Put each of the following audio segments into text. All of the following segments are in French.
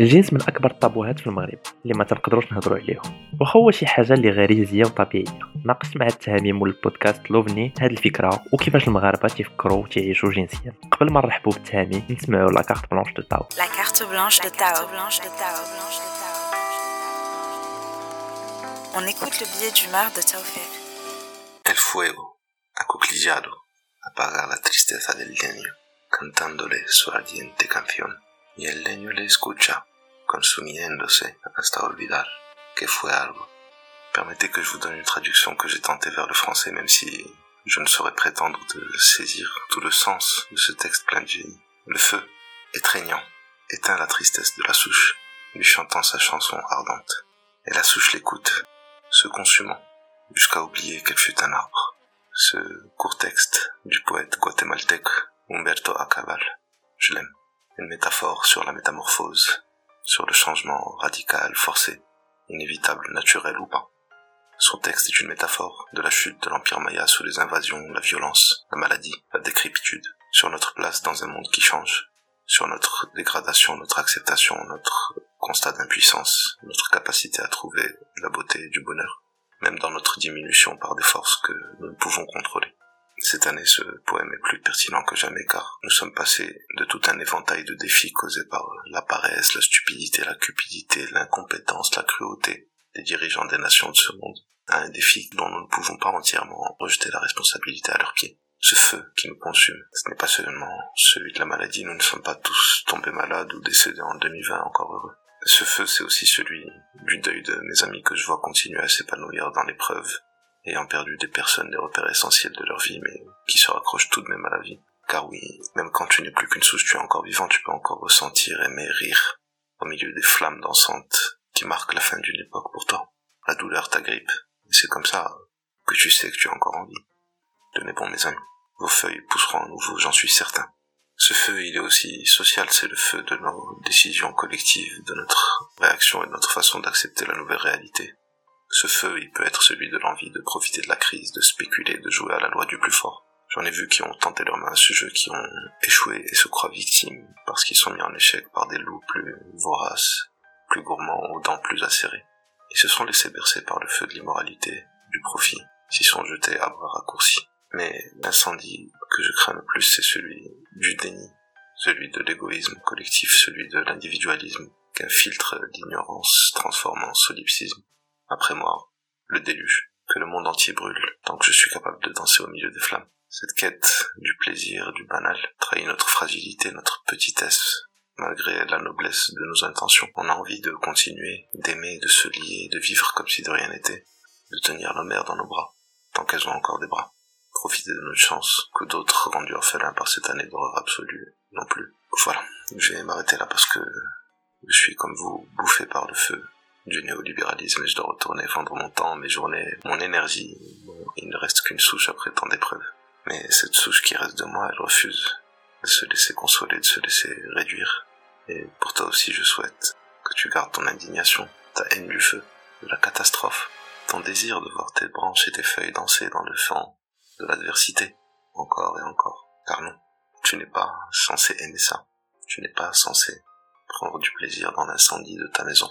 الجنس من أكبر الطابوهات في المغرب اللي ما تنقدروش نهضروا عليهم. واخا هو شي حاجة اللي غريزيه وطبيعية. ناقشت مع التهامي مول البودكاست لوفني هاد الفكرة وكيفاش المغاربة تيفكروا وتعيشوا جنسيا. قبل ما نرحبوا بالتهامي نسمعوا لا كارت بلانش دو تاو لا كارت بلانش دو تاو On écoute le billet d'humeur de Taoufik. El fuego, acuclillado, apaga la tristeza del leño, cantándole su ardiente canción. Y el leño le escucha, consumiéndose hasta olvidar que fue algo. Permettez que je vous donne une traduction que j'ai tentée vers le français, même si je ne saurais prétendre de saisir tout le sens de ce texte plein de génie. Le feu, étreignant, éteint la tristesse de la souche, lui chantant sa chanson ardente. Et la souche l'écoute, se consumant, jusqu'à oublier qu'elle fut un arbre. Ce court texte du poète guatémaltèque Humberto Acabal, je l'aime une métaphore sur la métamorphose, sur le changement radical, forcé, inévitable, naturel ou pas. Son texte est une métaphore de la chute de l'Empire Maya sous les invasions, la violence, la maladie, la décrépitude, sur notre place dans un monde qui change, sur notre dégradation, notre acceptation, notre constat d'impuissance, notre capacité à trouver la beauté et du bonheur, même dans notre diminution par des forces que nous ne pouvons contrôler. Cette année, ce poème est plus pertinent que jamais car nous sommes passés de tout un éventail de défis causés par la paresse, la stupidité, la cupidité, l'incompétence, la cruauté des dirigeants des nations de ce monde à un défi dont nous ne pouvons pas entièrement rejeter la responsabilité à leurs pieds. Ce feu qui nous consume, ce n'est pas seulement celui de la maladie, nous ne sommes pas tous tombés malades ou décédés en 2020 encore heureux. Ce feu, c'est aussi celui du deuil de mes amis que je vois continuer à s'épanouir dans l'épreuve ayant perdu des personnes, des repères essentiels de leur vie, mais qui se raccrochent tout de même à la vie. Car oui, même quand tu n'es plus qu'une souche, tu es encore vivant, tu peux encore ressentir, aimer, rire, au milieu des flammes dansantes qui marquent la fin d'une époque pour toi. La douleur t'agrippe, et c'est comme ça que tu sais que tu as encore envie. Tenez bon mes amis, vos feuilles pousseront à nouveau, j'en suis certain. Ce feu, il est aussi social, c'est le feu de nos décisions collectives, de notre réaction et de notre façon d'accepter la nouvelle réalité. Ce feu, il peut être celui de l'envie de profiter de la crise, de spéculer, de jouer à la loi du plus fort. J'en ai vu qui ont tenté leur main à ce jeu, qui ont échoué et se croient victimes parce qu'ils sont mis en échec par des loups plus voraces, plus gourmands, aux dents plus acérées. Ils se sont laissés bercer par le feu de l'immoralité, du profit, s'y sont jetés à bras raccourcis. Mais l'incendie que je crains le plus, c'est celui du déni, celui de l'égoïsme collectif, celui de l'individualisme, qu'un filtre d'ignorance transforme en solipsisme après moi, le déluge, que le monde entier brûle, tant que je suis capable de danser au milieu des flammes. Cette quête du plaisir, du banal, trahit notre fragilité, notre petitesse, malgré la noblesse de nos intentions. On a envie de continuer, d'aimer, de se lier, de vivre comme si de rien n'était, de tenir nos mères dans nos bras, tant qu'elles ont encore des bras. Profiter de notre chance, que d'autres rendus orphelins par cette année d'horreur absolue non plus. Voilà, je vais m'arrêter là parce que je suis comme vous, bouffé par le feu du néolibéralisme et je dois retourner vendre mon temps, mes journées, mon énergie. il ne reste qu'une souche après tant d'épreuves. Mais cette souche qui reste de moi, elle refuse de se laisser consoler, de se laisser réduire. Et pour toi aussi, je souhaite que tu gardes ton indignation, ta haine du feu, de la catastrophe, ton désir de voir tes branches et tes feuilles danser dans le fond de l'adversité, encore et encore. Car non, tu n'es pas censé aimer ça. Tu n'es pas censé prendre du plaisir dans l'incendie de ta maison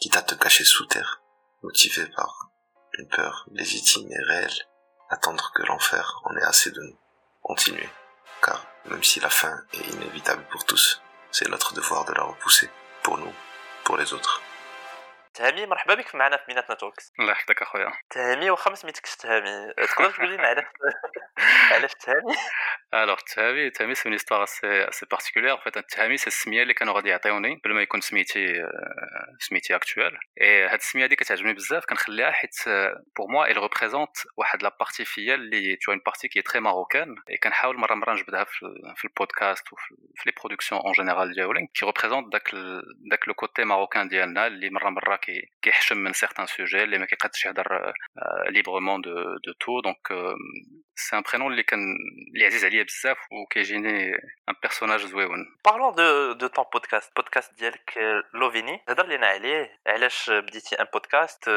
quitte à te cacher sous terre, motivé par une peur légitime et réelle, attendre que l'enfer en ait assez de nous. Continuer, car même si la fin est inévitable pour tous, c'est notre devoir de la repousser, pour nous, pour les autres. تهامي مرحبا بك معنا في مينات نتوركس الله يحفظك اخويا تهامي واخا ما سميتكش تهامي تقدر تقول لنا علاش علاش تهامي الوغ تهامي تهامي سي اون هيستوار اسي اسي بارتيكولير فيت تهامي سي السميه اللي كانوا غادي يعطيوني بلا ما يكون سميتي سميتي اكتوال اي هاد السميه هادي كتعجبني بزاف كنخليها حيت بور موا il ريبريزونت واحد لا بارتي فيا اللي تو اون بارتي كي تري ماروكان اي كنحاول مره مره نجبدها في, في البودكاست وفي لي برودكسيون اون جينيرال ديالي كي ريبريزونت داك داك لو كوتي ماروكان ديالنا اللي مره مره qui كيحشم من certains sujets اللي ما كيقدش يهضر librement de de tout donc c'est un prénom اللي كان اللي عزيز عليا بزاف وكيجيني un personnage زويون Parlons de de ton podcast podcast ديالك لوفيني هضر لنا عليه علاش بديتي ان بودكاست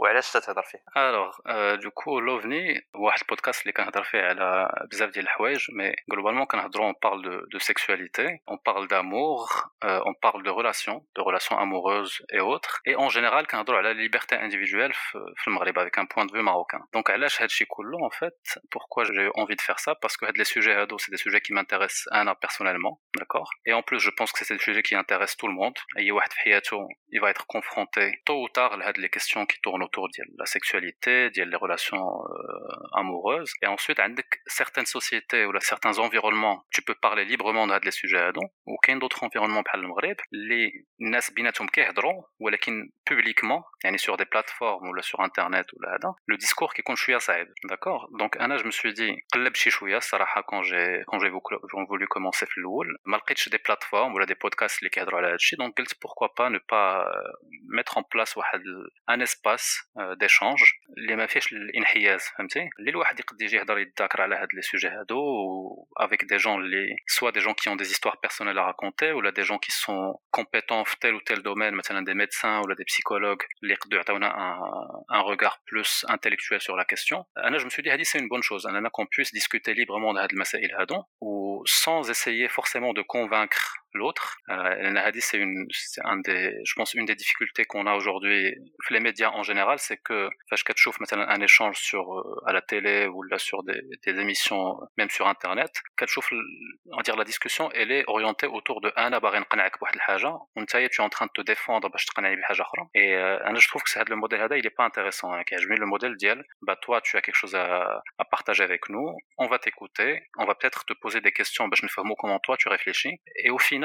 وعلاش تتهضر فيه alors du coup l'OVNI واحد البودكاست اللي كنهضر فيه على بزاف ديال الحوايج مي globalement كنهضروا on parle de de sexualité on parle d'amour on parle de relations de relations amoureuses et autres et en général كنهضروا على liberté individuelle في المغرب avec un point de vue marocain donc علاش هادشي كله en fait pourquoi j'ai envie de faire ça parce que les sujets هادو c'est des sujets qui m'intéressent انا personnellement d'accord et en plus je pense que c'est des sujets qui intéressent tout le monde اي واحد في حياته il va être confronté tôt ou tard à les questions qui tournent autour de la sexualité de les relations euh, amoureuses et ensuite avec certaines sociétés ou certains environnements tu peux parler librement de les sujets هادو وكاين d'autres environnements بحال المغرب اللي الناس بيناتهم كيهضروا ولكن publiquement يعني sur des plateformes ou sur internet ou là le discours qui compte شويه صعيب d'accord donc انا je me suis dit قلب شي شويه الصراحه quand j'ai quand j'ai voulu commencer في الاول ما لقيتش des plateformes ولا des podcasts اللي كيهضروا على هادشي donc قلت pourquoi pas ne pas mettre en place واحد un espace d'échange اللي ما فيهش الانحياز فهمتي اللي الواحد يقدر يجي يهضر يتذاكر على هاد لي سوجي هادو avec des gens اللي soit des gens qui ont des histoires personnelles à raconter ou là des gens qui sont compétents في tel ou tel domaine مثلا des médecins ou là des psychologues اللي يقدروا يعطيونا un, un regard plus intellectuel sur la question انا je me suis dit هادي c'est une bonne chose اننا qu'on puisse discuter librement de هاد المسائل هادو و sans essayer forcément de convaincre l'autre. Euh, c'est une, c'est un des, je pense, une des difficultés qu'on a aujourd'hui, les médias en général, c'est que, fachkatchouf, maintenant, un échange sur, euh, à la télé ou là sur des, émissions, euh, même sur Internet, on dire la discussion, elle est orientée autour de, un abarin qana'ak on tu es en train de te défendre, bah, je haja Et, euh, je trouve que c'est le modèle là il est pas intéressant, hein, je mets le modèle d'Yel, bah, toi, tu as quelque chose à, partager avec nous, on va t'écouter, on va peut-être te poser des questions, bah, je ne fais comment toi, tu réfléchis. Et au final,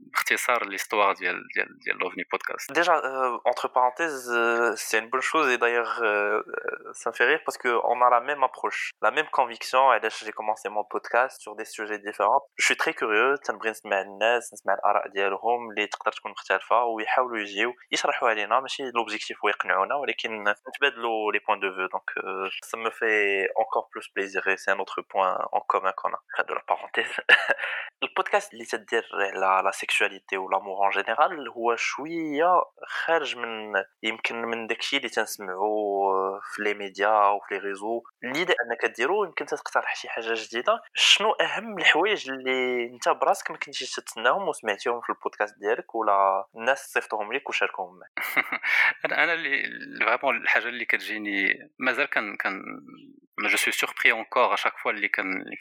باختصار l'histoire ديال ديال ديال l'OVNI podcast. Déjà euh, entre parenthèses euh, c'est une bonne chose et d'ailleurs euh, ça me fait rire parce que on a la même approche, la même conviction et là j'ai commencé mon podcast sur des sujets différents. Je suis très curieux تنبغي نسمع الناس نسمع الآراء ديالهم اللي تقدر تكون مختلفة ويحاولوا يجيو يشرحوا علينا ماشي l'objectif هو يقنعونا ولكن نتبادلوا les points de vue donc euh, ça me fait encore plus plaisir et c'est un autre point en commun qu'on a de la parenthèse. le podcast اللي تدير على la ou l'amour en général هو شوية خارج من يمكن من داكشي اللي تنسمعوا في لي ميديا أو في لي ريزو اللي أنك ديرو يمكن تقترح شي حاجة جديدة. شنو أهم الحوايج اللي أنت براسك ما كنتيش تتسناهم وسمعتيهم في البودكاست ديالك ولا الناس صيفطوهم لك وشاركوهم معك أنا اللي فريمون الحاجة اللي كتجيني مازال كان كان جو سوي سوربري اونكور ا شاك فوا اللي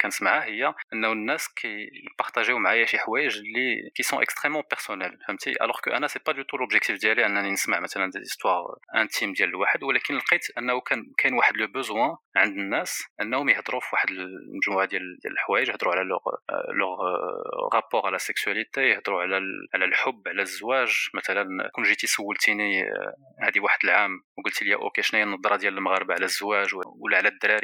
كنسمعها هي انه الناس كيبارطاجيو معايا شي حوايج اللي كي سون اكستريمون بيرسونيل فهمتي الوغ كو أنا سي با دو تو لوبجيكتيف ديالي انني نسمع مثلا دي زيستوار انتيم ديال الواحد ولكن لقيت انه كان كاين واحد لو بوزوان عند الناس انهم يهضروا في واحد المجموعه ديال الحوايج يهضروا على لوغ لوغ رابور على سيكسواليتي يهضروا على على الحب على الزواج مثلا كون جيتي سولتيني هذه واحد العام وقلت لي أوكي شنو هي النظره ديال المغاربه على الزواج ولا على الدراري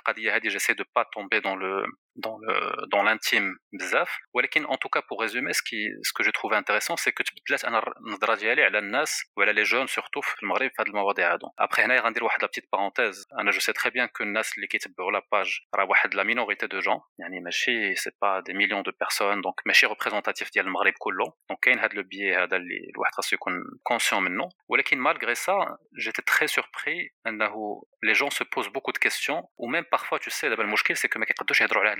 القضيه هادي جيسي دو با tomber dans le dans le dans l'intime bzaf ولكن en tout cas pour résumer ce qui ce que j'ai trouvé intéressant c'est que تبدلات انا النظره ديالي على الناس وعلى لي جون سورتو في المغرب في هذه المواضيع هادو ابخي هنايا غندير واحد لا بتيت بارونتيز انا جو سي تري بيان كو الناس اللي كيتبعوا لا باج راه واحد لا مينوريتي دو جون يعني ماشي سي با دي مليون دو بيرسون دونك ماشي ريبريزونتاتيف ديال المغرب كله دونك كاين هذا لو بيي هذا اللي الواحد خاصو يكون كونسيون منه ولكن مالغري سا جيتي تري سوربري انه لي جون سو بوز بوكو دو كيستيون وميم بارفوا تو سي دابا المشكل سي كو ما كيقدروش يهضروا على هاد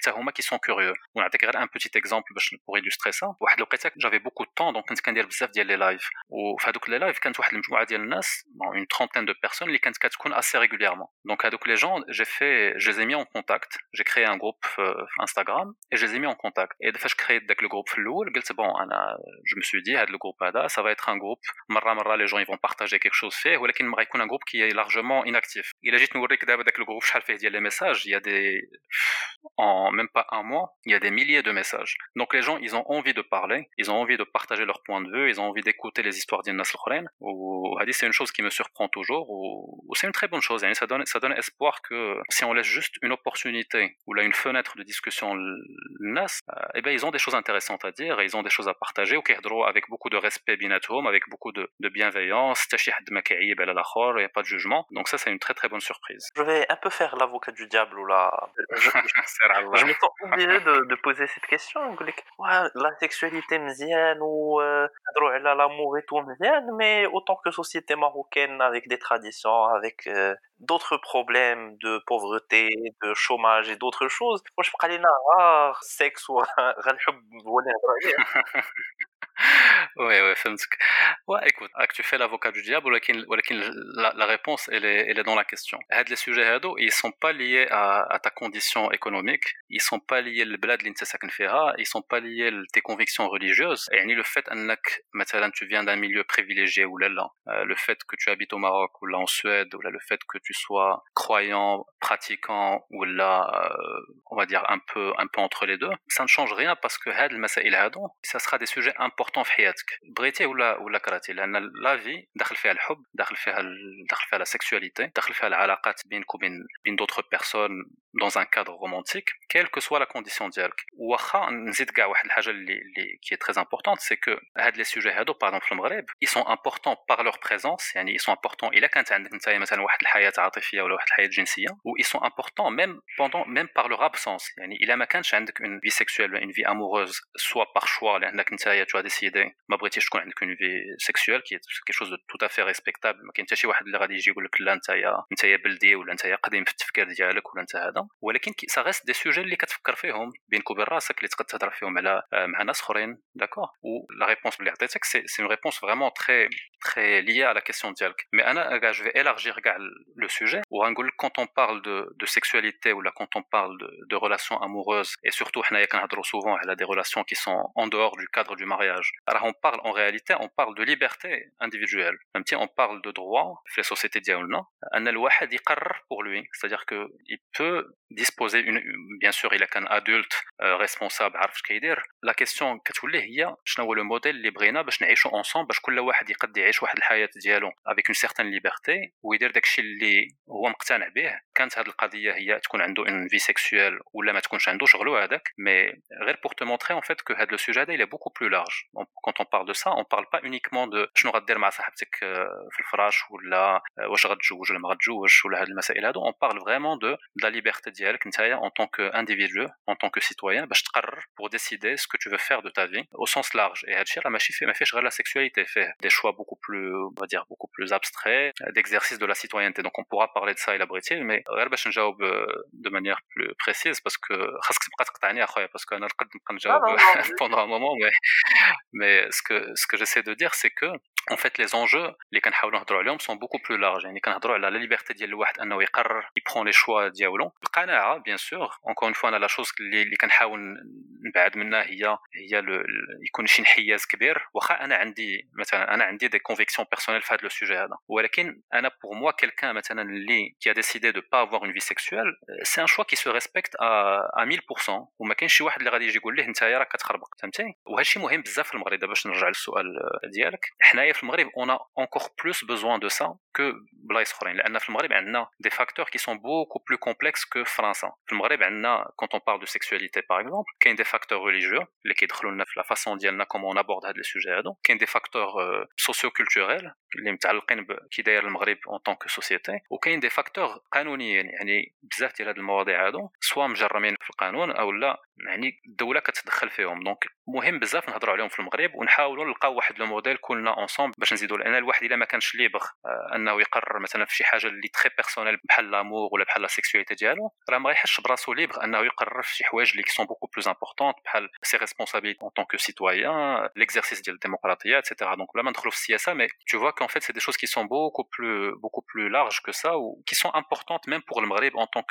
حتى هما كي سون كوريو ونعطيك غير ان بوتيت اكزومبل باش بور ايلوستري سا واحد الوقيته جافي بوكو طون دونك كنت كندير بزاف ديال لي لايف وفي هذوك لي لايف كانت واحد المجموعه ديال الناس اون ترونتين دو بيرسون اللي كانت كتكون اسي ريغوليرمون دونك هذوك لي جون جي في جو لي مي اون كونتاكت جي كريي ان جروب في انستغرام اي جو لي مي اون كونتاكت اي فاش كريت داك الجروب في الاول قلت بون انا جو مو سو دي هذا الجروب هذا سا فا ايتر ان جروب مره مره لي جون يفون بارطاجي كيك شوز فيه ولكن ما غيكون ان جروب كي لارجومون اناكتيف الا جيت نوريك دابا داك الجروب شحال فيه ديال لي ميساج يا دي en même pas un mois, il y a des milliers de messages. Donc les gens, ils ont envie de parler, ils ont envie de partager leur point de vue, ils ont envie d'écouter les histoires d'Innas al Ou c'est une chose qui me surprend toujours, ou, c'est une très bonne chose. Ça donne, ça donne espoir que si on laisse juste une opportunité ou là une fenêtre de discussion Nas, euh, eh ben ils ont des choses intéressantes à dire, et ils ont des choses à partager, ou avec beaucoup de respect binatoum, avec beaucoup de, de bienveillance, il n'y a pas de jugement. Donc ça, c'est une très très bonne surprise. Je vais un peu faire l'avocat du diable ou la. Me sens obligé de, de, poser cette question. Ouais, la sexualité mzienne ou euh, l'amour et tout mzienne, mais autant que société marocaine avec des traditions, avec euh, d'autres problèmes de pauvreté, de chômage et d'autres choses. Moi, je prends les sexe ou ouais, ouais, Ouais, écoute, tu fais l'avocat du diable, la, la réponse, elle est, dans la question. Les sujets ils sont pas liés à, ta condition économique, ils sont pas liés au ils sont pas liés à tes convictions religieuses. Et le fait que tu viens d'un milieu privilégié ou là, euh, le fait que tu habites au Maroc ou là en Suède, ou là le fait que tu sois croyant, pratiquant ou là, euh, on va dire un peu, un peu entre les deux, ça ne change rien parce que ça sera des sujets importants في حياتك. بغيتيه ولا ولا كرهتيه لأن لا في داخل فيها الحب داخل فيها داخل فيها لا سيكسواليتي داخل فيها العلاقات بينك وبين بين دوطخ بيرسون dans un cadre romantique quelle que soit la condition ديالك واخا نزيد كاع واحد الحاجه اللي اللي qui est très importante c'est que هاد لي سوجي هادو par exemple في المغرب ils sont importants par leur présence يعني ils sont importants الا كانت عندك انت مثلا واحد الحياه عاطفيه ولا واحد الحياه جنسيه و ils sont importants même pendant même par leur absence يعني الا ما كانش عندك une vie sexuelle une vie amoureuse soit par choix لانك انت tu as décidé ما بغيتيش تكون عندك une vie sexuelle qui est quelque chose de tout à fait respectable ما كاين حتى شي واحد اللي غادي يجي يقول لك لا انت انت بلدي ولا انت قديم في التفكير ديالك ولا انت هذا ولكن سا ريست دي سوجي اللي كتفكر فيهم بينك وبين راسك اللي تقدر تهضر فيهم على مع ناس اخرين داكور و لا ريبونس اللي عطيتك سي سي اون ريبونس فريمون تري تري liée à la question ديالك مي انا كاع جو في élargir كاع لو سوجي وغنقول لك quand on parle de de sexualité ou là quand on parle de de relations amoureuses et surtout حنايا كنهضروا souvent على des relations qui sont en dehors du cadre du mariage alors on parle en réalité on parle de liberté individuelle même si on parle de droit في les sociétés ديالنا ان الواحد يقرر pour lui c'est-à-dire que il peut ديسبوزي اون بيان سور الا كان ادولت ريسبونسابل عارف اش كيدير لا كيسيون كتولي هي شنو هو لو موديل اللي بغينا باش نعيشو اونصوم باش كل واحد يقد يعيش واحد الحياة ديالو افيك اون سيغتان ليبرتي ويدير داكشي اللي هو مقتنع به. كانت هذه القضيه هي تكون عنده une vie sexuelle ولا ما تكونش عنده شغلو هذاك mais غير pour te montrer en fait que هذا le sujet il est beaucoup plus large quand on parle de ça on parle pas uniquement de شنو غدير مع صاحبتك في الفراش ولا واش غتزوج ولا ما غتزوجش ولا هاد المسائل هادو on parle vraiment de de la liberté ديالك نتايا en tant qu'individu en tant que citoyen باش تقرر pour décider ce que tu veux faire de ta vie au sens large et هادشي راه ماشي فيه ما فيهش غير la sexualité فيه des choix beaucoup plus on va dire beaucoup plus abstraits d'exercice de la citoyenneté donc on pourra parler de ça il abrité mais غير باش نجاوب de manière plus précise parce que خاصك تبقى تقطعني اخويا parce que انا نقد نبقى نجاوب pendant un moment mais mais ce que ce que j'essaie de dire c'est que en fait les enjeux اللي كنحاولوا نهضروا عليهم sont beaucoup plus larges يعني كنهضروا على la liberté ديال الواحد انه يقرر il prend les choix ديالو بقى قناعه بيان سور اونكور اون فوا انا لا شوز اللي, اللي كنحاول نبعد منها هي هي يكون شي انحياز كبير واخا انا عندي مثلا انا عندي دي كونفيكسيون بيرسونيل في هذا لو سوجي هذا ولكن انا بور موا كيلكان مثلا اللي كي ا ديسيدي دو با افوار اون في سيكسوال سي ان شوا كي سو ريسبكت ا 1000% وما كاينش شي واحد اللي غادي يجي يقول ليه انت راك كتخربق فهمتي وهذا الشيء مهم بزاف في المغرب باش نرجع للسؤال ديالك حنايا في المغرب اون اونكور بلوس بوزوان دو سا كو بلايص اخرين لان في المغرب عندنا دي فاكتور كي سون بوكو بلو كومبلكس كو فرنسا في المغرب عندنا كونت اون بار دو سيكسواليتي باغ اكزومبل كاين دي فاكتور ريليجيو اللي كيدخلوا لنا في لا فاسون ديالنا كومون ابورد هاد لي سوجي هادو كاين دي فاكتور سوسيو كولتوريل اللي متعلقين بكي داير المغرب اون طونك سوسيتي وكاين دي فاكتور قانونيين يعني بزاف ديال هاد المواضيع هادو سوا مجرمين في القانون أو لا. يعني الدولة كتدخل فيهم. دونك مهم بزاف نهضروا عليهم في المغرب ونحاولوا نلقاو واحد لو موديل كلنا اونصومبل باش نزيدوا لأن الواحد إلا ما كانش ليبر أنه يقرر مثلا في شي حاجة اللي تري بيرسونيل بحال لامور ولا بحال لا سيكسواليتي ديالو راه ما يحسش براسو ليبر أنه يقرر في شي حوايج اللي سون بوكو بلوز امبورطون بحال سي ريسبونسابيلتي اون طونك سيتويان ليكزارسيس ديال الديمقراطية اتسيتيرا دونك بلا ما ندخلوا في السياسة مي tu vois qu'en fait c'est des choses qui sont beaucoup plus beaucoup plus larges que ça ou qui sont importantes même pour le Maghreb en tant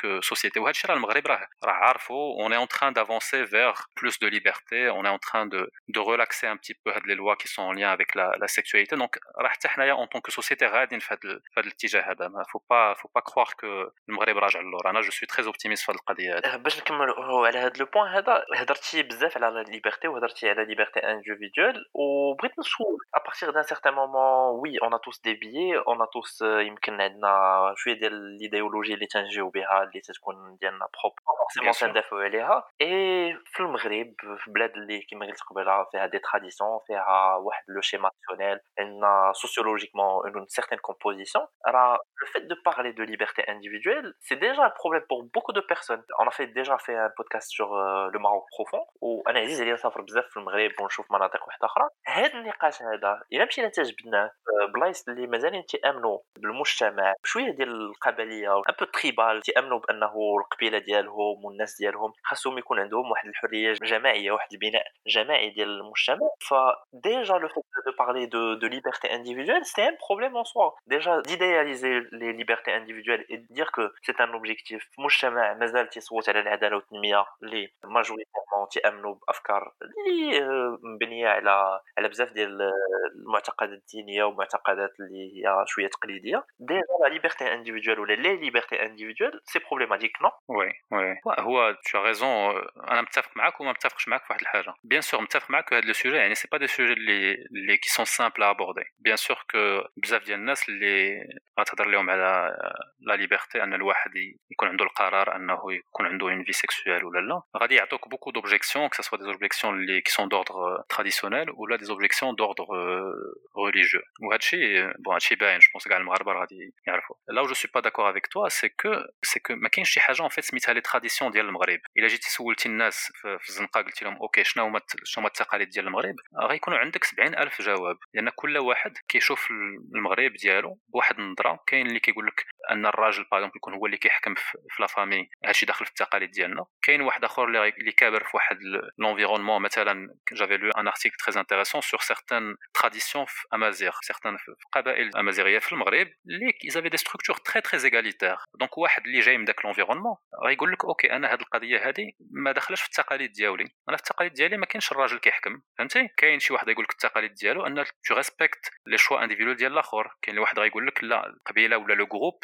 وهذا الشيء راه المغرب راه راه عارفه. On est en train vers plus de liberté on est en train de de relaxer un petit peu les lois qui sont en lien avec la, la sexualité donc راه حتى حنايا en tant que société غاديين في هذا في هذا الاتجاه هذا ما faut pas faut pas croire que المغرب راجع للور انا جو سوي تري اوبتيميست في هذه القضيه هذه باش نكملوا على هذا لو بوين هذا هضرتي بزاف على لا ليبرتي وهضرتي على ليبرتي انديفيدوال وبغيت نسول ابارتيغ دان سيغتان مومون وي اون توس دي بيي اون توس يمكن عندنا شويه ديال الايديولوجي اللي تنجيو بها اللي تتكون ديالنا بروب فورسيمون تندافعوا عليها اي في المغرب في بلاد اللي كما قلت قبيله فيها دي تراديسيون فيها واحد لو شيما ناسيونال عندنا سوسيولوجيكمون اون سيغتين كومبوزيسيون راه le fait de parler de liberté individuelle, c'est déjà un problème pour beaucoup de personnes. On a fait déjà fait un podcast sur euh, le Maroc profond وانا عزيز عليا نسافر بزاف في المغرب ونشوف مناطق واحده اخرى هذا النقاش هذا الا مشينا تجبدناه بلايص اللي مازالين تيامنوا بالمجتمع شويه ديال القبليه ان بو تريبال تيامنوا بانه القبيله ديالهم والناس ديالهم خاصهم يكون عندهم واحد الحريه جماعيه واحد البناء جماعي ديال المجتمع فديجا لو فيت دو بارلي دو دو ليبرتي انديفيدوال سي ان بروبليم ان سوا ديجا ديدياليزي لي ليبرتي انديفيدوال اي دير كو سي ان اوبجيكتيف في مجتمع مازال تيصوت على العداله والتنميه اللي ماجوريتيرمون تيامنوا بافكار اللي مبنيه على على بزاف ديال المعتقدات الدينيه ومعتقدات اللي هي شويه تقليديه ديجا لا ليبرتي انديفيدوال ولا لي ليبرتي انديفيدوال سي بروبليماتيك نو وي وي هو تو ريزون انا متفق معاك وما متفقش معاك في واحد الحاجه بيان سور متفق معاك هذا لو سوجي يعني سي با دي سوجي اللي اللي كي سون سامبل ابوردي بيان سور كو بزاف ديال الناس اللي غتهضر لهم على لا ليبرتي أن الواحد يكون عنده القرار أنه يكون عنده اون في سيكسوال ولا لا. غادي يعطوك بوكو دوبجيكسيون كو سوا دي اوبجيكسيون اللي كي سون دوردر تراديسيونيل ولا دي اوبجيكسيون دوردر ريليجيو وهذا الشيء بون هذا الشيء باين جو بونس كاع المغاربة غادي يعرفوا. لا جو سوي با داكور افيك توا سي كو سي كو ما كاينش شي حاجة اون فيت سميتها لي تراديسيون ديال المغرب. إلا جيتي سولتي الناس في الزنقة قلتي لهم أوكي شنو هما شنو هما التقاليد ديال المغرب؟ غيكونوا عندك 70 ألف جواب. لأن كل واحد كيشوف المغرب ديالو بواحد النظرة كاين اللي يقول لك أن الراجل باغ يكون هو اللي كيحكم في لا فامي هادشي داخل في التقاليد ديالنا. كاين واحد آخر اللي كابر في واحد لونفيرونمون مثلا جافي لو ان ارتيكل تري انتريسون سور سيغتان تراديسيون في امازيغ سيغتان في القبائل الامازيغيه في المغرب اللي ايزافي دي ستركتور تري تري ايغاليتير دونك واحد اللي جاي من داك لونفيرونمون غيقول لك أوكي أنا هاد القضية هادي ما داخلاش في التقاليد ديالي. أنا في التقاليد ديالي ما كاينش الراجل كيحكم. فهمتي؟ كاين شي واحد يقول لك التقاليد ديالو أن تو ريسبكت لي شوا انديفيدوال ديال الآخر. كاين واحد غيقول لك لا القبيلة ولا لو جروب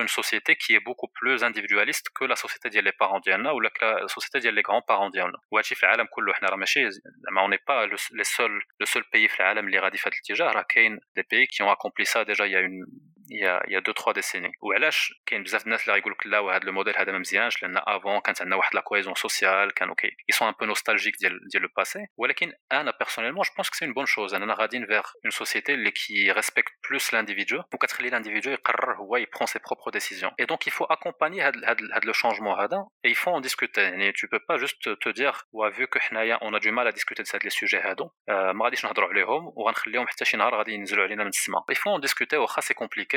اون سوسيتي كي بوكو بلوز انديفيدواليست كو لا سوسيتي ديال لي بارون ديالنا ولا لا سوسيتي ديال لي غران بارون ديالنا وهادشي في العالم كله حنا راه ماشي زعما اوني با لو سول لو سول بيي في العالم اللي غادي في هذا الاتجاه راه كاين دي بيي كي اون اكومبلي سا ديجا يا اون il y a il y a 2 3 décennies وعلاش كاين بزاف الناس اللي غيقول لك لا وهذا الموديل هذا ما مزيانش لان افون كانت عندنا واحد لا كويزون سوسيال كانوا كي ils sont un peu nostalgiques ديال ديال لو باسي ولكن انا personnellement je pense que c'est une bonne chose اننا غاديين vers une société اللي qui respecte plus l'individu وكتخلي l'individu يقرر هو il prend ses propres décisions et donc il faut accompagner هذا هذا le changement هذا et il faut en discuter يعني tu peux pas juste te dire ouais, vu que حنايا on a du mal à discuter de ces sujets هادو ما غاديش نهضروا عليهم وغنخليهم حتى شي نهار غادي ينزلوا علينا من السماء il faut en discuter واخا سي compliqué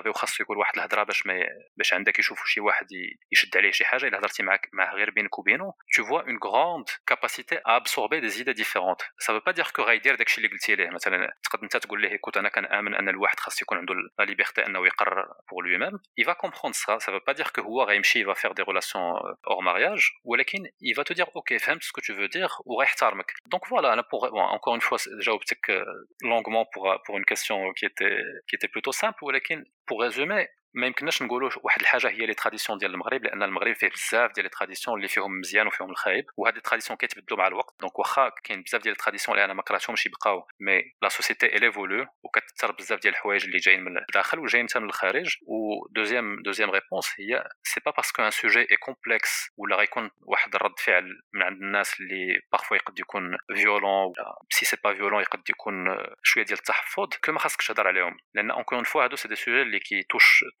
اوبسيرفي وخاصو يقول واحد الهضره باش ما باش عندك يشوفوا شي واحد يشد عليه شي حاجه الا هضرتي معاك معاه غير بينك وبينه tu vois une grande capacité à absorber des idées différentes ça veut pas dire que غايدير داكشي اللي قلتي ليه مثلا تقدر انت تقول ليه écoute انا كنامن ان الواحد خاص يكون عنده لا ليبرتي انه يقرر pour lui-même il va comprendre ça ça veut pas dire que هو غيمشي il va faire des relations hors mariage ولكن il va te dire ok فهمت ce que tu veux dire وغيحترمك donc voilà انا pour bon, encore une fois جاوبتك longuement pour pour une question qui était qui était plutôt simple ولكن pour résumer ما يمكنناش نقولوا واحد الحاجة هي لي تراديسيون ديال المغرب لأن المغرب فيه بزاف ديال لي تراديسيون اللي فيهم مزيان وفيهم الخايب وهاد لي تراديسيون كيتبدلوا مع الوقت. دونك واخا كاين بزاف ديال التراديسيون اللي أنا ما كرهتهمش يبقاو مي لا سوسيتي ال ايفولو وكتثر بزاف ديال الحوايج اللي جايين من الداخل وجايين حتى من الخارج. و دوزيام ريبونس هي سي با باسكو ان سوجي اي كومبلكس ولا غيكون واحد الرد فعل من عند الناس اللي بارفوا يقد يكون فيولون ولا سي سي با فيولون يقد يكون شوية ديال التحفظ كو ما خاصكش تهضر عليهم. لأن اونكور فوا هادو سي دي سوجي اللي كي توش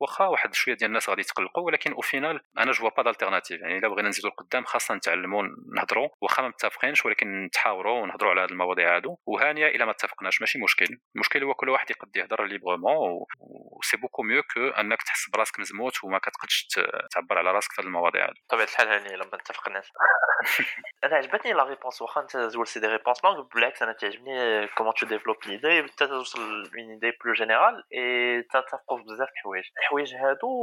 واخا واحد شوية ديال الناس غادي يتقلقوا ولكن أو فينال أنا جو با دالتيرناتيف يعني إلا بغينا نزيدوا لقدام خاصنا نتعلموا نهضروا واخا ما متفقينش ولكن نتحاوروا ونهضروا على هذه المواضيع هادو. وهانية إلا ما اتفقناش ماشي مشكل. المشكل هو كل واحد يقد يهضر ليبرمون وسي بوكو ميو كو أنك تحس براسك مزموت وما كتقدش تعبر على راسك في هذه المواضيع هادو. بطبيعه الحال هاني لما نتفقناش أنا عجبتني لا ريبونس واخا أنت زول سي دي ريبونس لونغ بالعكس أنا تعجبني كومون تو ديفلوب ليدي توصل لون ايدي بلو جينيرال اي تتفقوا بزاف الحوايج.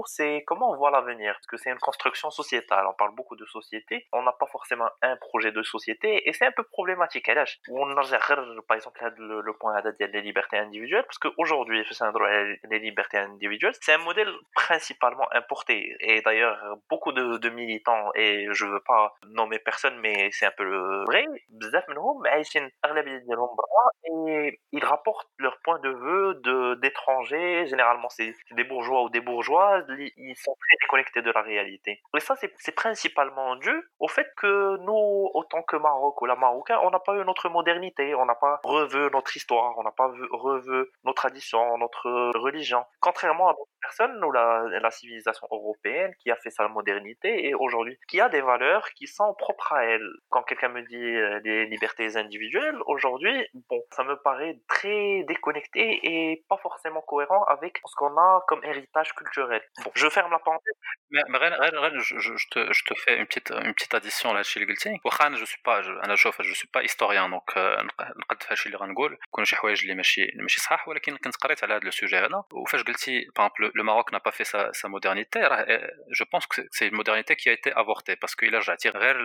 c'est comment on voit l'avenir, parce que c'est une construction sociétale, on parle beaucoup de société, on n'a pas forcément un projet de société, et c'est un peu problématique, on a par exemple le point des libertés individuelles, parce qu'aujourd'hui, les libertés individuelles, c'est un modèle principalement importé, et d'ailleurs, beaucoup de, militants, et je veux pas nommer personne, mais c'est un peu le vrai, ils rapportent leur point de vue d'étrangers, généralement c'est des bourgeois ou des bourgeoises ils sont très déconnectés de la réalité. Et ça c'est principalement dû au fait que nous autant que Maroc ou la Marocain on n'a pas eu notre modernité on n'a pas revu notre histoire on n'a pas vu, revu nos traditions notre religion. Contrairement à d'autres personnes ou la, civilisation européenne qui a fait sa modernité et aujourd'hui qui a des valeurs qui sont propres à elle. Quand quelqu'un me dit les libertés individuelles aujourd'hui bon ça me paraît très déconnecté et pas forcément cohérent avec ce qu'on a comme héritage culturel bon je ferme la parenthèse mais, mais غير غير غير je, je, te, je te fais une petite une petite addition لهادشي اللي قلتي واخا انا جو سو با انا شوف جو سو با هيستوريان دونك نقد في هادشي اللي غنقول يكونوا شي حوايج اللي ماشي اللي ماشي صح ولكن كنت قريت على هذا لو سوجي هذا وفاش قلتي باغ لو ماروك نا با في سا سا مودرنيتي راه جو بونس كو سي une modernité qui a été avortée parce que الا رجعتي غير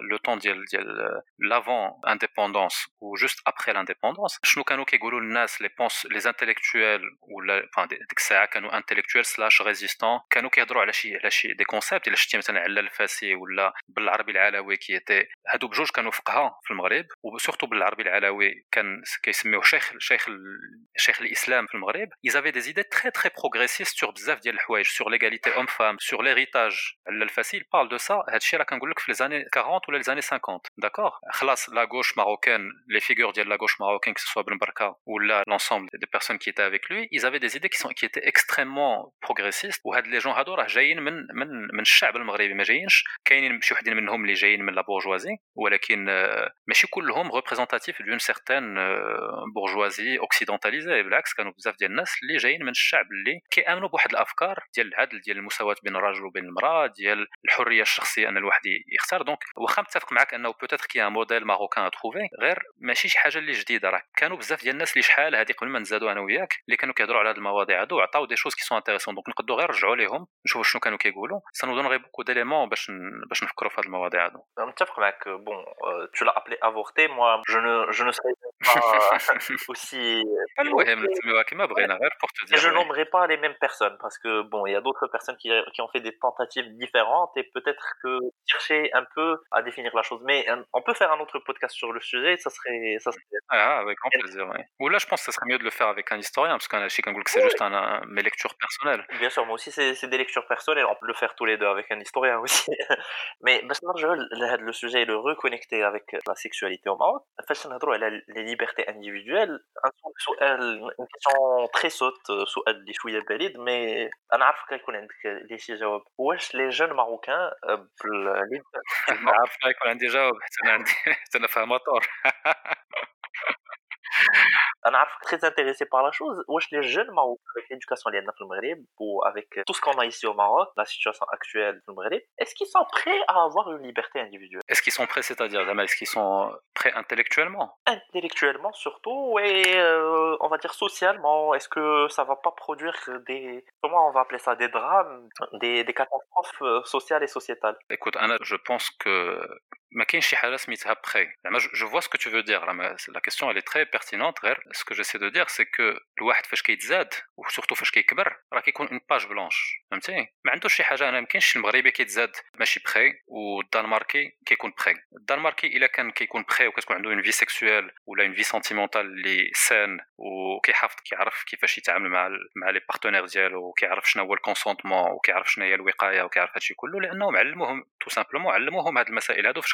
لو طون ديال ديال لافون انديبوندونس و جوست ابخي لانديبوندونس شنو كانوا كيقولوا الناس لي بونس لي انتيليكتويل ولا ديك الساعه كانوا انتيليكتويل سلاش ريزيستون كانوا كيهضروا على شي على شي دي كونسيبت الا شتي مثلا على الفاسي ولا بالعربي العلوي كي تي هادو بجوج كانوا فقهاء في المغرب وسورتو بالعربي العلوي كان كيسميوه شيخ شيخ شيخ الاسلام في المغرب ils avaient des idées très très progressistes sur بزاف ديال الحوايج sur l'égalité homme femme sur l'héritage على الفاسي il parle de ça هادشي راه كنقول لك في les années 40 ولا les années 50 d'accord خلاص la gauche marocaine les figures ديال la gauche marocaine que ce soit Ben Barka ou là l'ensemble des personnes qui étaient avec lui ils avaient des idées qui sont qui étaient extrêmement progressistes وهاد les gens هادو راه جايين من من من الشعب المغربي. ما جايينش كاينين شي وحدين منهم اللي جايين من لا بورجوازي ولكن ماشي كلهم ريبريزونتاتيف دون سيغتان بورجوازي اوكسيدونتاليزي بالعكس كانوا بزاف ديال الناس اللي جايين من الشعب اللي كيآمنوا بواحد الأفكار ديال العدل ديال المساواة بين الرجل وبين المرأة ديال الحرية الشخصية أن الواحد يختار. دونك واخا متفق معك أنه بوتيتر كي ان موديل ماروكان تروفي غير ماشي شي حاجة اللي جديدة. راه كانوا بزاف ديال الناس اللي شحال هذه قبل ما نزادوا أنا وياك اللي كانوا كيهضروا على هذه المواضيع هادو عطاو دي شوز كي سون انتريسون دونك نقدروا غير نرجعوا ليهم نشوفوا شنو كانوا كيقولوا سانو غير بوكو ديليمون باش باش نفكروا في هذه المواضيع هادو متفق معك بون tu l'as appelé avorté moi je ne je ne serais pas aussi المهم نسميوها كما بغينا غير pour te dire je nommerai pas les mêmes personnes parce que bon il y a d'autres personnes qui, qui ont fait des tentatives différentes et peut-être que chercher un peu à définir la chose mais on peut faire un autre podcast sur le sujet ça serait ça serait ah avec grand plaisir ouais. ou là je pense que ça serait mieux de le faire avec un historien parce qu'un chic que c'est juste un, un, mes lectures personnelles Bien sûr, moi aussi, c'est des lectures personnelles. On peut le faire tous les deux avec un historien aussi. Mais bah, le sujet est de reconnecter avec euh, la sexualité au Maroc. Les libertés individuelles, une question très saute, des euh, chouilles valides, mais on a qu'il y des sujets. Wesh, les jeunes Marocains, euh, on a déjà, c'est un formateur très intéressé par la chose. Les jeunes Maroc, avec l'éducation liée au Maghreb ou avec euh, tout ce qu'on a ici au Maroc, la situation actuelle du est-ce qu'ils sont prêts à avoir une liberté individuelle? Est-ce qu'ils sont prêts, c'est-à-dire, est-ce qu'ils sont euh, prêts intellectuellement? Intellectuellement surtout, et euh, on va dire socialement. Est-ce que ça va pas produire des. Comment on va appeler ça Des drames, des, des catastrophes sociales et sociétales? Écoute, Anna, je pense que ما كاينش شي حاجة سميتها بخي زعما جو فوا سكو تو فو دير لا كيسيون الي تري بيرتينونت غير سكو جيسي دو دير سي كو الواحد فاش كيتزاد وسورتو فاش كيكبر راه كيكون اون باج بلونش فهمتي؟ ما عندوش شي حاجة. أنا ما كاينش المغربي كيتزاد ماشي بخي والدنماركي كيكون بخي الدنماركي إلا كان كيكون بخي وكتكون عنده اون في سيكسويل ولا اون في سونتيمونتال اللي سان وكيحافظ كيعرف كيفاش يتعامل مع مع لي بارتنير ديالو وكيعرف شنو هو الكونسونتمون وكيعرف شنو هي الوقاية وكيعرف هادشي كله. لأنهم علموهم تو سامبلومون علموهم هاد المسائل. هادو فاش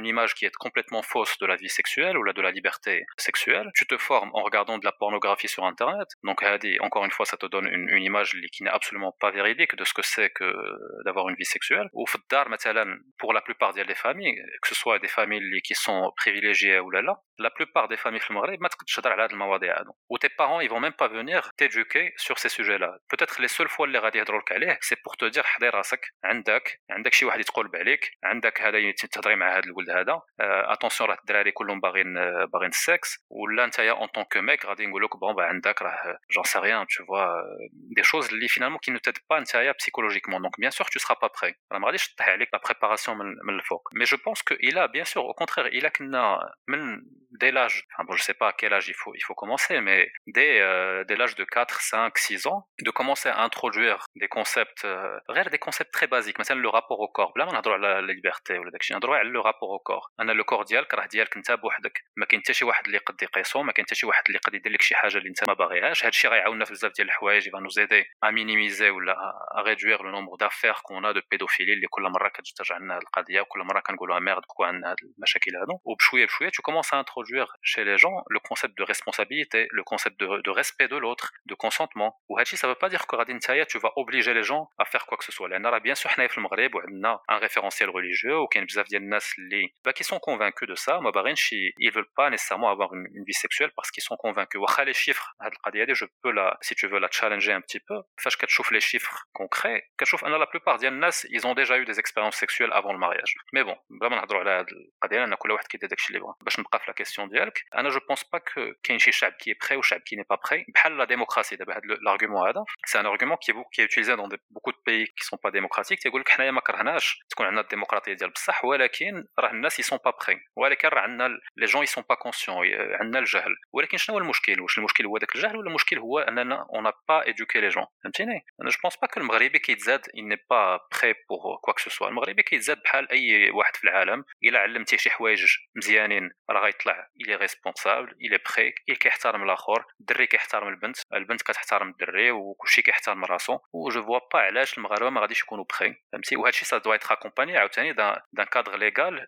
une image qui est complètement fausse de la vie sexuelle ou de la liberté sexuelle. Tu te formes en regardant de la pornographie sur Internet. Donc, Hadi, encore une fois, ça te donne une, une image qui n'est absolument pas véridique de ce que c'est que d'avoir une vie sexuelle. Ou pour la plupart des familles, que ce soit des familles qui sont privilégiées ou là, là, la plupart des familles où tes parents, ils vont même pas venir t'éduquer sur ces sujets-là. Peut-être les seules fois اللي c'est pour te dire حضي راسك عندك عندك شي واحد يتقلب عليك عندك هذا تهضري مع هذا الولد هذا اتونسيون راه الدراري كلهم باغيين باغيين السكس ولا نتايا اون طون كو ميك غادي نقول لك بون با عندك راه جون سي ريان تو فوا دي شوز اللي فينالمون كي نو تيد با نتايا بسيكولوجيكمون دونك بيان سور تو سرا با بري راه ما غاديش تطيح عليك لا بريباراسيون من, من الفوق مي جو بونس كو الى بيان سور او كونترير الى كنا من dès l'âge, enfin bon, je sais pas à quel âge il faut, il faut commencer, mais dès, euh, dès l'âge de 4, 5, 6 ans, de commencer à introduire des concepts, euh, des concepts très basiques, مثلا le rapport au corps, بلا ما نهضروا على la liberté ولا داكشي نهضروا على le rapport بوغو كور أنا لو كور ديالك راه ديالك أنت بوحدك. ما كاين حتى شي واحد اللي يقد يقيسو ما كاين حتى شي واحد اللي يقد يدير لك شي حاجة اللي أنت ما باغيهاش. هادشي غيعاوننا في بزاف ديال الحوايج يبغى نوز ايدي ا مينيميزي ولا ا ريدوير لو نومبر دافير كون ا دو بيدوفيلي اللي كل مرة كترجع لنا هاد القضية وكل مرة كنقولوها ميرد بوكو عندنا هاد المشاكل هادو. وبشويه بشوية تو كومونس ا انترودوير شي لي جون لو كونسيبت دو ريسبونسابيلتي لو كونسيبت دو دو ريسبي دو لوتر دو كونسونتمون وهادشي سا با دير كو غادي نتايا تو فا اوبليجي لي جون ا فير كوا كو سوا لأن راه بيان سو حنايا في المغرب وعندنا ان ريفيرونسيال ريليجيو وكاين بزاف ديال الناس اللي bah, qui sont convaincus de ça. Moi, ils veulent pas nécessairement avoir une, vie sexuelle parce qu'ils sont convaincus. les chiffres, je peux la, si tu veux la challenger un petit peu. Fâche qu'elle chauffe les chiffres concrets. Qu'elle chauffe, la plupart des gens, ils ont déjà eu des expériences sexuelles avant le mariage. Mais bon, vraiment, on a qui était libre. باش نبقى la question ديالك انا je pense pas que كاين شي شعب qui est prêt ou شعب qui n'est pas prêt بحال la démocratie دابا l'argument هذا c'est un argument qui est, qui est utilisé dans beaucoup de pays qui sont pas démocratiques تيقول لك حنايا ما كرهناش تكون عندنا الديمقراطيه ديال بصح ولكن راه راه الناس يسون با بري ولكن راه عندنا لي جون يسون با كونسيون عندنا الجهل. ولكن شنو هو المشكل؟ واش المشكل هو داك الجهل؟ ولا المشكل هو أننا اون با ايدوكي لي جون فهمتيني؟ أنا جو بونس با كو المغربي كيتزاد اي ني با بري بور كوا كو سوا المغربي كيتزاد بحال اي واحد في العالم الا علمتيه شي حوايج مزيانين راه غيطلع الي ريسبونسابل الي بري اي كيحترم الآخر الدري كيحترم البنت البنت كتحترم الدري وكلشي كيحترم راسو وجو فوا با علاش المغاربه ما غاديش يكونوا بري فهمتي وهادشي سا دو ايتر اكومباني عاوتاني دان كادر ليغال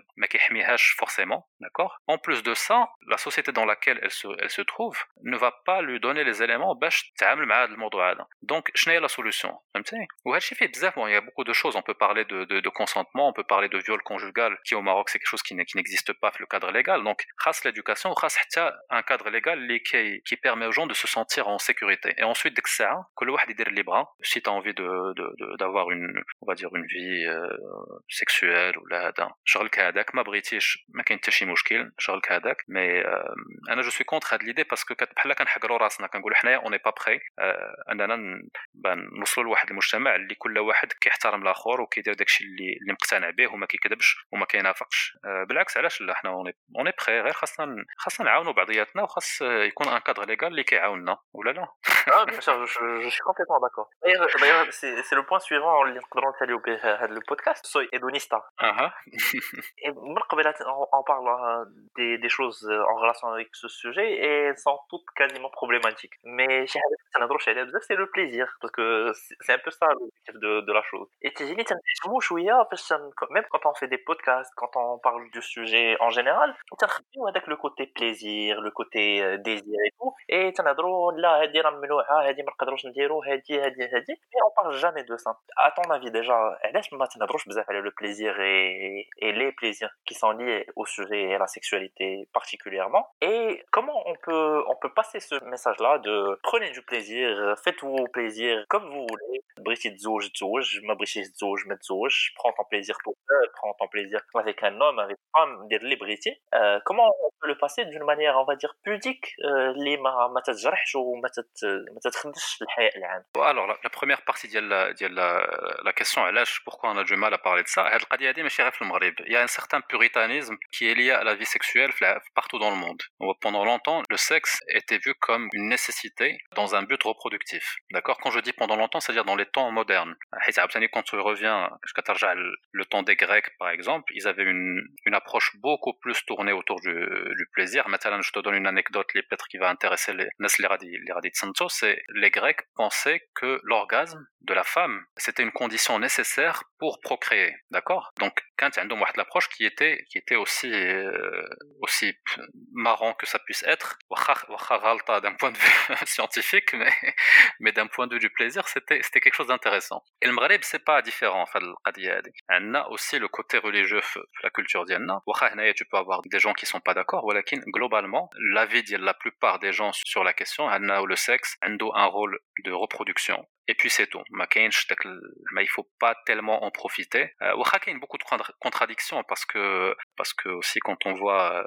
ما كيحميهاش forcément d'accord en plus de ça la société dans laquelle elle se elle se trouve ne va pas lui donner les éléments باش تعامل مع هذا الموضوع هذا donc شنو هي la solution فهمتي وهذا الشيء فيه بزاف il y a beaucoup de choses on peut parler de, de, de consentement on peut parler de viol conjugal qui au Maroc c'est quelque chose qui n'existe pas le cadre légal donc grâce l'éducation grâce un cadre légal qui, qui permet aux gens de se sentir en sécurité et ensuite dès que ça que le واحد يدير libre si tu as envie de d'avoir une on va dire une vie euh, sexuelle ou là شغلك هذاك ما بغيتيش ما كاين حتى شي مشكل شغلك هذاك مي أنا جو سوي كونتر هاد ليدي باسكو بحال كنحقروا راسنا كنقولوا حنايا اوني با بخي اننا نوصلوا لواحد المجتمع اللي كل واحد كيحترم الآخر وكيدير داكشي اللي اللي مقتنع به وما كيكذبش وما كينافقش بالعكس علاش لا حنا اوني بخي غير خاصنا خاصنا نعاونوا بعضياتنا وخاص يكون ان كادر ليغال اللي كيعاوننا ولا لا bien sûr, je, je, suis complètement d'accord. D'ailleurs, c'est le point suivant اللي نقدروا نساليو به هذا البودكاست سوي ادونيستا. أها. et on parle euh, des, choses euh, en relation avec ce sujet et elles sont toutes quasiment problématiques. Mais c'est le plaisir parce que c'est un peu ça l'objectif de, la chose. Et même quand on fait des podcasts, quand on parle du sujet en général, avec le côté plaisir, le côté euh, désir et tout. Et mais on parle jamais de ça. À ton avis déjà, le plaisir et les qui sont liés au sujet et à la sexualité particulièrement. Et comment on peut, on peut passer ce message-là de prenez du plaisir, faites-vous plaisir comme vous voulez. Brigitte Zouj, Zouj, ma Brigitte Zouj, ma prends ton plaisir pour toi, prends ton plaisir avec un homme, avec une femme, des libertés. Euh, comment on peut le passer d'une manière, on va dire, pudique, euh, les ma, ou alors, la, première partie de la, de la, la question, pourquoi on a du mal à parler de ça? certain puritanisme qui est lié à la vie sexuelle partout dans le monde. Pendant longtemps, le sexe était vu comme une nécessité dans un but reproductif. D'accord? Quand je dis pendant longtemps, c'est-à-dire dans les temps modernes. Quand tu reviens jusqu'à le temps des Grecs, par exemple, ils avaient une, approche beaucoup plus tournée autour du, plaisir. Maintenant, je te donne une anecdote peut-être qui va intéresser les, les Santos, c'est les Grecs pensaient que l'orgasme de la femme, c'était une condition nécessaire pour procréer. D'accord? Donc, quand tu as une approche, qui était qui était aussi euh, aussi marrant que ça puisse être. D'un point de vue scientifique mais mais d'un point de vue du plaisir c'était quelque chose d'intéressant. Et le Maghreb c'est pas différent on a aussi le côté religieux la culture diana tu peux avoir des gens qui sont pas d'accord globalement l'avis de la plupart des gens sur la question le sexe a un rôle de reproduction. Et puis c'est tout. Mais il faut pas tellement en profiter. Il y a beaucoup de contradictions parce que parce que aussi quand on voit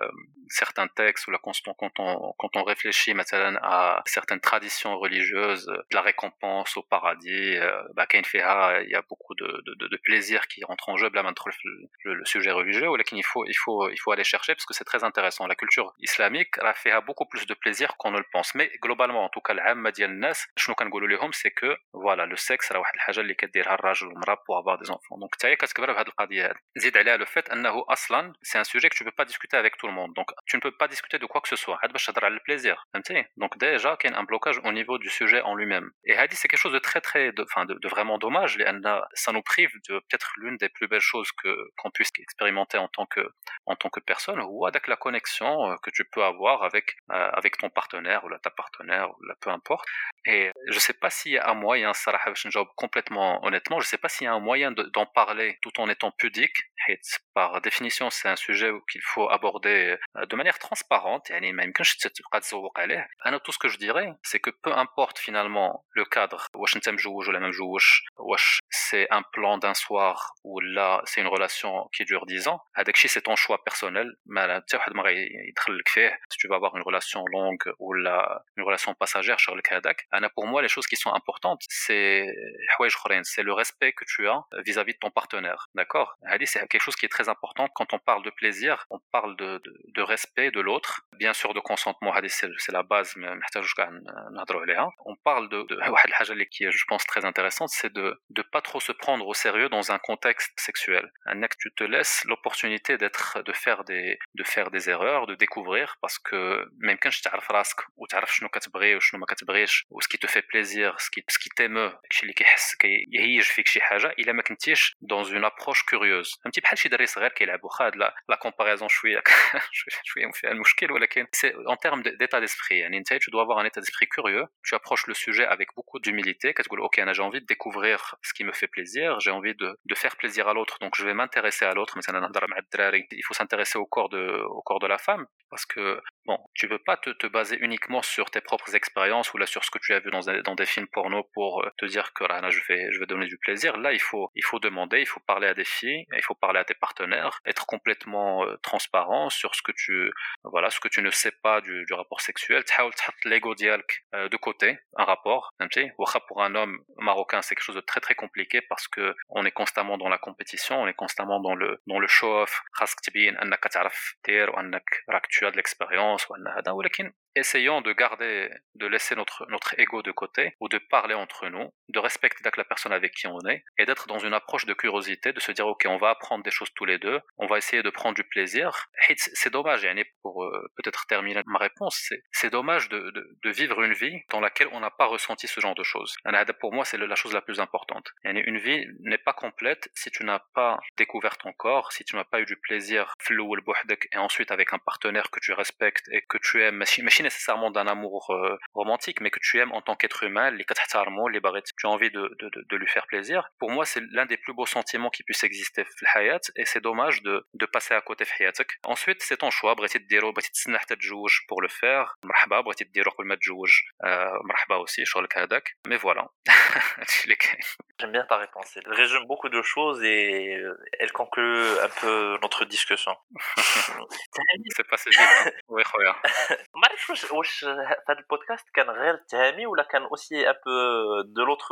certains textes ou la quand on quand on réfléchit مثلا à certaines traditions religieuses la récompense au paradis bah il y a beaucoup de, de, de plaisir qui rentre en jeu là le, le sujet religieux ou il faut il faut il faut aller chercher parce que c'est très intéressant la culture islamique a fait beaucoup plus de plaisir qu'on ne le pense mais globalement en tout cas العامه ديال الناس شنو كنقولوا لهم c'est que voilà le sexe راه واحد الحاجه اللي كديرها الراجل والمراه pour avoir des enfants donc حتى هي كتكبر بهذه القضيه هذه زيد عليها لو فيت لانه اصلا c'est un sujet que tu ne peux pas discuter avec tout le monde. Donc, tu ne peux pas discuter de quoi que ce soit. le plaisir. Donc, déjà, il y a un blocage au niveau du sujet en lui-même. Et Hadi, c'est quelque chose de très, enfin, de, vraiment dommage. Ça nous prive de peut-être l'une des plus belles choses que, qu'on puisse expérimenter en tant que, en tant que personne, ou avec la connexion euh, que tu peux avoir avec, euh, avec ton partenaire ou la, ta partenaire, ou la, peu importe. Et je ne sais pas s'il y a un moyen, Sarah job complètement honnêtement, je ne sais pas s'il y a un moyen d'en parler tout en étant pudique. Par définition, c'est un sujet qu'il faut aborder euh, de manière transparente. Et même quand je te tout ce que je dirais, c'est que peu importe finalement le cadre, c'est un plan d'un soir ou là, c'est une relation qui dure 10 ans. c'est ton choix personnel. mais Si tu vas avoir une relation longue ou là, une relation passagère, pour moi, les choses qui sont importantes, c'est c'est le respect que tu as vis-à-vis de ton partenaire. D'accord C'est quelque chose qui est très important. Quand on parle de plaisir, on parle de, respect de l'autre. Bien sûr, de consentement, c'est la base. mais On parle de, de qui est, je pense, très intéressante, c'est de ne pas trop se prendre au sérieux dans un contexte sexuel. Un tu te laisses l'opportunité d'être, de faire des, de faire des erreurs, de découvrir, parce que même quand je t'arrive ou t'arrives شنو كتبغي وشنو ما كتبغيش و ce qui te fait plaisir ce qui ce qui t'émeut داكشي اللي كيحس كيهيج فيك شي حاجه الا ما كنتيش dans une approche curieuse فهمتي بحال شي دري صغير كيلعبوا خاد لا لا كومباريزون شويه شويه فيها المشكل ولكن c'est en termes d'état d'esprit يعني انت tu dois avoir un état d'esprit curieux tu approches le sujet avec beaucoup d'humilité كتقول ok انا j'ai envie de découvrir ce qui me fait plaisir j'ai envie de de faire plaisir à l'autre donc je vais m'intéresser à l'autre مثلا نهضر مع الدراري il faut s'intéresser au corps de au corps de la femme parce que bon tu veux pas te, te baser uniquement sur tes propres expériences ou là sur ce que tu as vu dans dans des films porno pour euh, te dire que là, je vais je vais donner du plaisir. Là il faut il faut demander il faut parler à des filles il faut parler à tes partenaires être complètement euh, transparent sur ce que tu voilà ce que tu ne sais pas du, du rapport sexuel. L'ego euh, de côté un rapport pour un homme marocain c'est quelque chose de très très compliqué parce que on est constamment dans la compétition on est constamment dans le dans le show off de l'expérience مونش هذا ولكن essayons de garder, de laisser notre, notre ego de côté ou de parler entre nous, de respecter la personne avec qui on est et d'être dans une approche de curiosité, de se dire ok, on va apprendre des choses tous les deux, on va essayer de prendre du plaisir. C'est dommage, pour euh, peut-être terminer ma réponse, c'est dommage de, de, vivre une vie dans laquelle on n'a pas ressenti ce genre de choses. Pour moi, c'est la chose la plus importante. Une vie n'est pas complète si tu n'as pas découvert ton corps, si tu n'as pas eu du plaisir et ensuite avec un partenaire que tu respectes et que tu aimes, nécessairement d'un amour euh, romantique, mais que tu aimes en tant qu'être humain, les les tu as envie de, de, de, lui faire plaisir. Pour moi, c'est l'un des plus beaux sentiments qui puisse exister et c'est dommage de, de passer à côté Ensuite, c'est ton choix, pour le faire. Euh, aussi, mais voilà. J'aime bien ta réponse. Elle résume beaucoup de choses et euh, elle conclut un peu notre discussion. c'est passé vite. Hein. Oui, regarde. واش واش هذا البودكاست كان غير التهامي ولا كان اوسي ان بو دو لوتر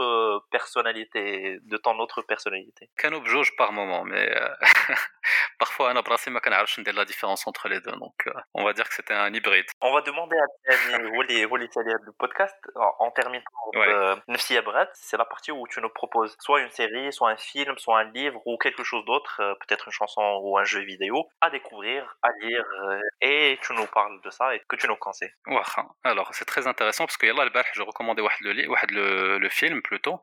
بيرسوناليتي دو طون اوتر بيرسوناليتي كانوا بجوج باغ مومون مي parfois انا براسي ما كنعرفش ندير لا ديفيرونس انتر لي دو دونك اون va dire que c'était un hybride on va demander à Tami هو اللي هو اللي تالي هذا البودكاست en terminant نفسيه بغات c'est la partie où tu nous proposes soit une série soit un film soit un livre ou quelque chose d'autre peut-être une chanson ou un jeu vidéo à découvrir à lire et tu nous parles de ça et que tu nous conseilles alors c'est très intéressant parce que يلا البارح je recommandais واحد le واحد le, le film plutôt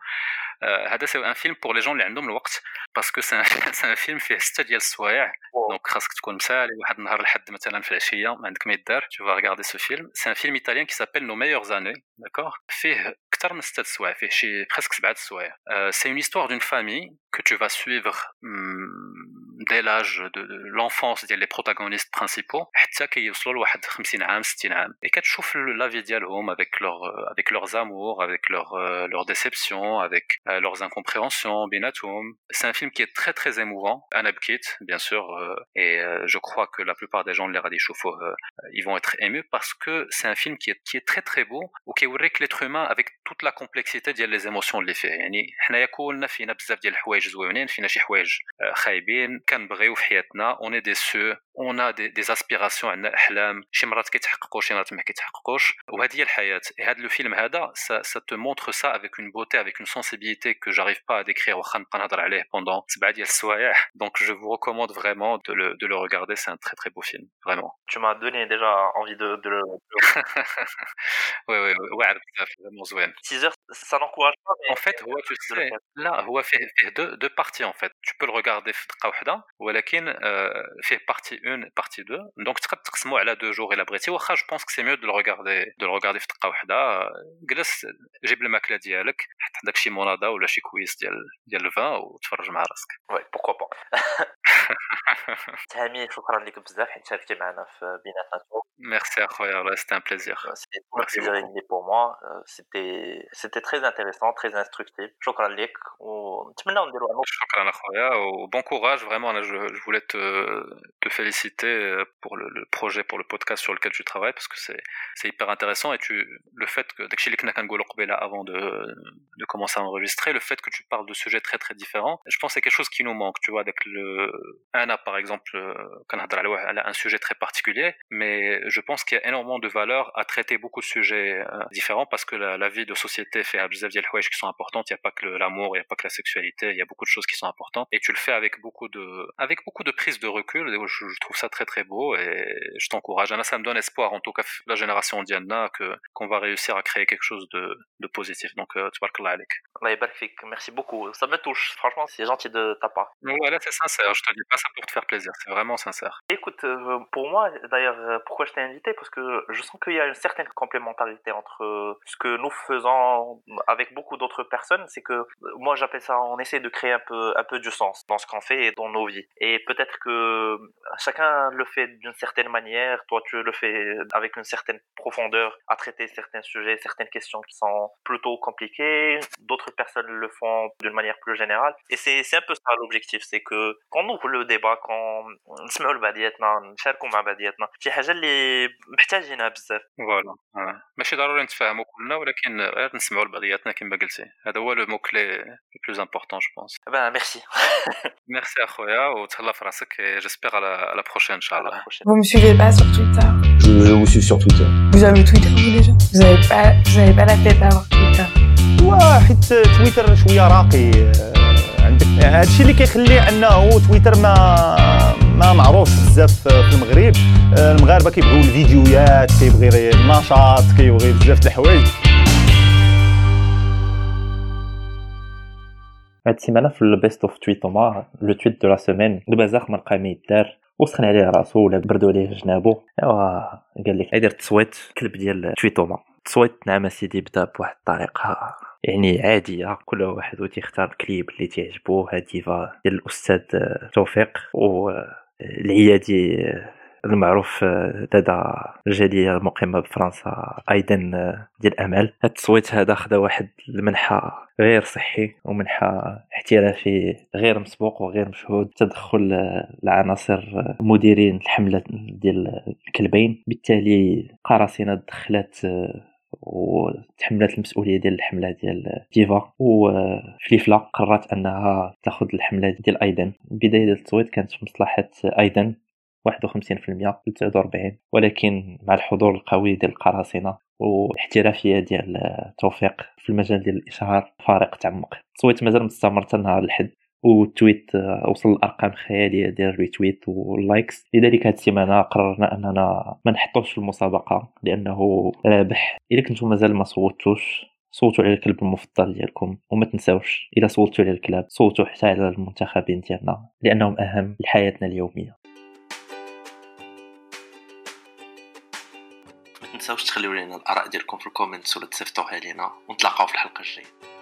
هذا c'est un film pour les gens اللي عندهم الوقت parce que c'est un, c'est un film فيه ستة ديال السوايع دونك خاصك تكون مسالي واحد النهار الحد مثلا في العشيه ما عندك ما يدار tu vas regarder ce film c'est un film italien qui s'appelle Nos meilleures années d'accord فيه اكثر من ستة السوايع فيه شي presque سبعة السوايع c'est une histoire d'une famille que tu vas suivre dès l'âge de l'enfance ديال les protagonistes principaux حتى كيوصلوا لواحد 50 عام 60 عام et كتشوف la vie ديالهم avec leur avec leurs amours avec leurs leurs déceptions avec leurs incompréhensions بيناتهم c'est un film qui est très très émouvant Anna Bkit bien sûr et je crois que la plupart des gens de l'Eradi Choufo ils vont être émus parce que c'est un film qui est qui est très très beau وكيوريك l'être humain avec toute la complexité ديال les émotions اللي فيه يعني حنايا كلنا فينا بزاف ديال الحوايج زوينين فينا شي حوايج خايبين كنبغيو في حياتنا on est déçu اون ا دي, دي اسبيراسيون عندنا احلام شي مرات كيتحققوا شي مرات ما كيتحققوش وهذه هي الحياه هذا لو فيلم هذا سا te montre ça avec une beauté avec une sensibilité que j'arrive pas à décrire واخا نبقى نهضر عليه pendant سبعه ديال السوايع donc je vous recommande vraiment de le, de le regarder c'est un très très beau film vraiment tu m'as donné déjà envie de, de le oui oui ouais vraiment زوين teaser ça n'encourage pas mais en fait هو tu sais là هو فيه فيه deux, deux parties en fait tu peux le regarder في دقه واحده ولكن فيه partie 1 partie 2 donc تقدر تقسموا على deux jours الا بغيتي واخا je pense que c'est mieux de le regarder de le regarder في دقه واحده جلس جيب الماكله ديالك حط عندك شي مونادا ولا شي كويس ديال ديال الفان وتفرج مع راسك وي بوكو با تهامي شكرا لك بزاف حيت شاركتي معنا في بيناتنا Merci Akhoya, c'était un plaisir. C'était un plaisir pour moi. C'était c'était très intéressant, très instructif. شكرا لك ونتمنى نديروا شكرا Akhoya bon courage vraiment je, je voulais te, te féliciter pour le, le, projet pour le podcast sur lequel tu travailles parce que c'est c'est hyper intéressant et tu le fait que داكشي اللي كنا كنقولوا قبيله avant de de commencer à enregistrer le fait que tu parles de sujets très très différents je pense c'est quelque chose qui nous manque tu vois avec le Anna par exemple كنهضر على un sujet très particulier mais je pense qu'il y a énormément de valeur à traiter beaucoup de sujets différents parce que la, la vie de société fait بزاف ديال الحوايج qui sont importantes il y a pas que l'amour il y a pas que la sexualité il y a beaucoup de choses qui sont importantes et tu le fais avec beaucoup de avec beaucoup de prise de recul je, je trouve ça très très beau et je t'encourage Anna ça me donne espoir en tout cas la génération Diana que qu'on va réussir à créer quelque chose de, de positif donc tabarakallah عليك الله يبارك فيك merci beaucoup ça me touche franchement c'est gentil de ta part voilà c'est sincère je te dis pas ça pour te faire plaisir c'est vraiment sincère. Écoute pour moi d'ailleurs pourquoi je t'ai invité? Parce que je sens qu'il y a une certaine complémentarité entre ce que nous faisons avec beaucoup d'autres personnes. C'est que moi j'appelle ça on essaie de créer un peu un peu du sens dans ce qu'on fait et dans nos vies. Et peut-être que chacun le fait d'une certaine manière. Toi tu le fais avec une certaine profondeur à traiter certains sujets certaines questions qui sont plutôt compliquées. D'autres personnes le font d'une manière plus générale. Et c'est un peu ça l'objectif. C'est que quand on ouvre le débat quand نسمعوا لبعضياتنا نشاركوا مع بعضياتنا شي حاجه اللي محتاجينها بزاف فوالا ماشي ضروري نتفاهموا كلنا ولكن غير نسمعوا لبعضياتنا كما قلتي هذا هو لو مو كلي لو بلوز امبورطون جو بونس ben merci ميرسي اخويا وتهلا في راسك جيسبيغ على على بروشين ان شاء الله Vous me suivez pas sur Twitter Je vous suis sur Twitter. Vous avez Twitter vous déjà Vous avez pas vous avez pas la tête d'avoir Twitter واحد تويتر شويه راقي عندك هادشي اللي كيخلي انه تويتر ما ما معروف بزاف في المغرب. المغاربة كيبغيو الفيديوهات كيبغي النشاط كيبغي بزاف د الحوايج. هاد السيمانة في البيست اوف تويتوما لو تويت دو لا سيمين البزاخ ما لقى ما يدار وسخن عليه راسو ولا بردوا عليه جنابو. أيوا قال لك يدير التصويت كلب ديال تويتوما التصويت نعم سيدي بدا بواحد الطريقة. يعني عادية كل واحد تيختار الكليب اللي تعجبو. هاديفا ديال الأستاذ توفيق والعيادي المعروف دادا الجالية المقيمة بفرنسا أيضا ديال أمل هاد التصويت هذا خدا واحد المنحى غير صحي ومنحى احترافي غير مسبوق وغير مشهود. تدخل العناصر مديرين الحملة ديال الكلبين. بالتالي قراصنة دخلت وتحملت المسؤولية ديال الحملة ديال ديفا. وفليفلا قررت أنها تاخذ الحملة ديال أيدن. البدايه ديال التصويت كانت في مصلحة أيدن 51% ل 43 ولكن مع الحضور القوي ديال القراصنة والاحترافية ديال توفيق في المجال ديال الإشهار فارق تعمق. التصويت مازال مستمر حتى نهار الحد. والتويت وصل لارقام خيالية ديال الريتويت واللايكس لذلك هذه السيمانة قررنا أننا ما نحطوش في المسابقة لأنه رابح. اذا كنتم مازال ما صوتوش صوتوا على الكلب المفضل ديالكم وما تنساوش اذا صوتوا على الكلاب صوتوا حتى على المنتخبين ديالنا لأنهم أهم لحياتنا اليومية. ما تنساوش تخليو لنا الآراء ديالكم في الكومنتس ولا تصيفطوها لينا ونتلاقاو في الحلقة الجاية.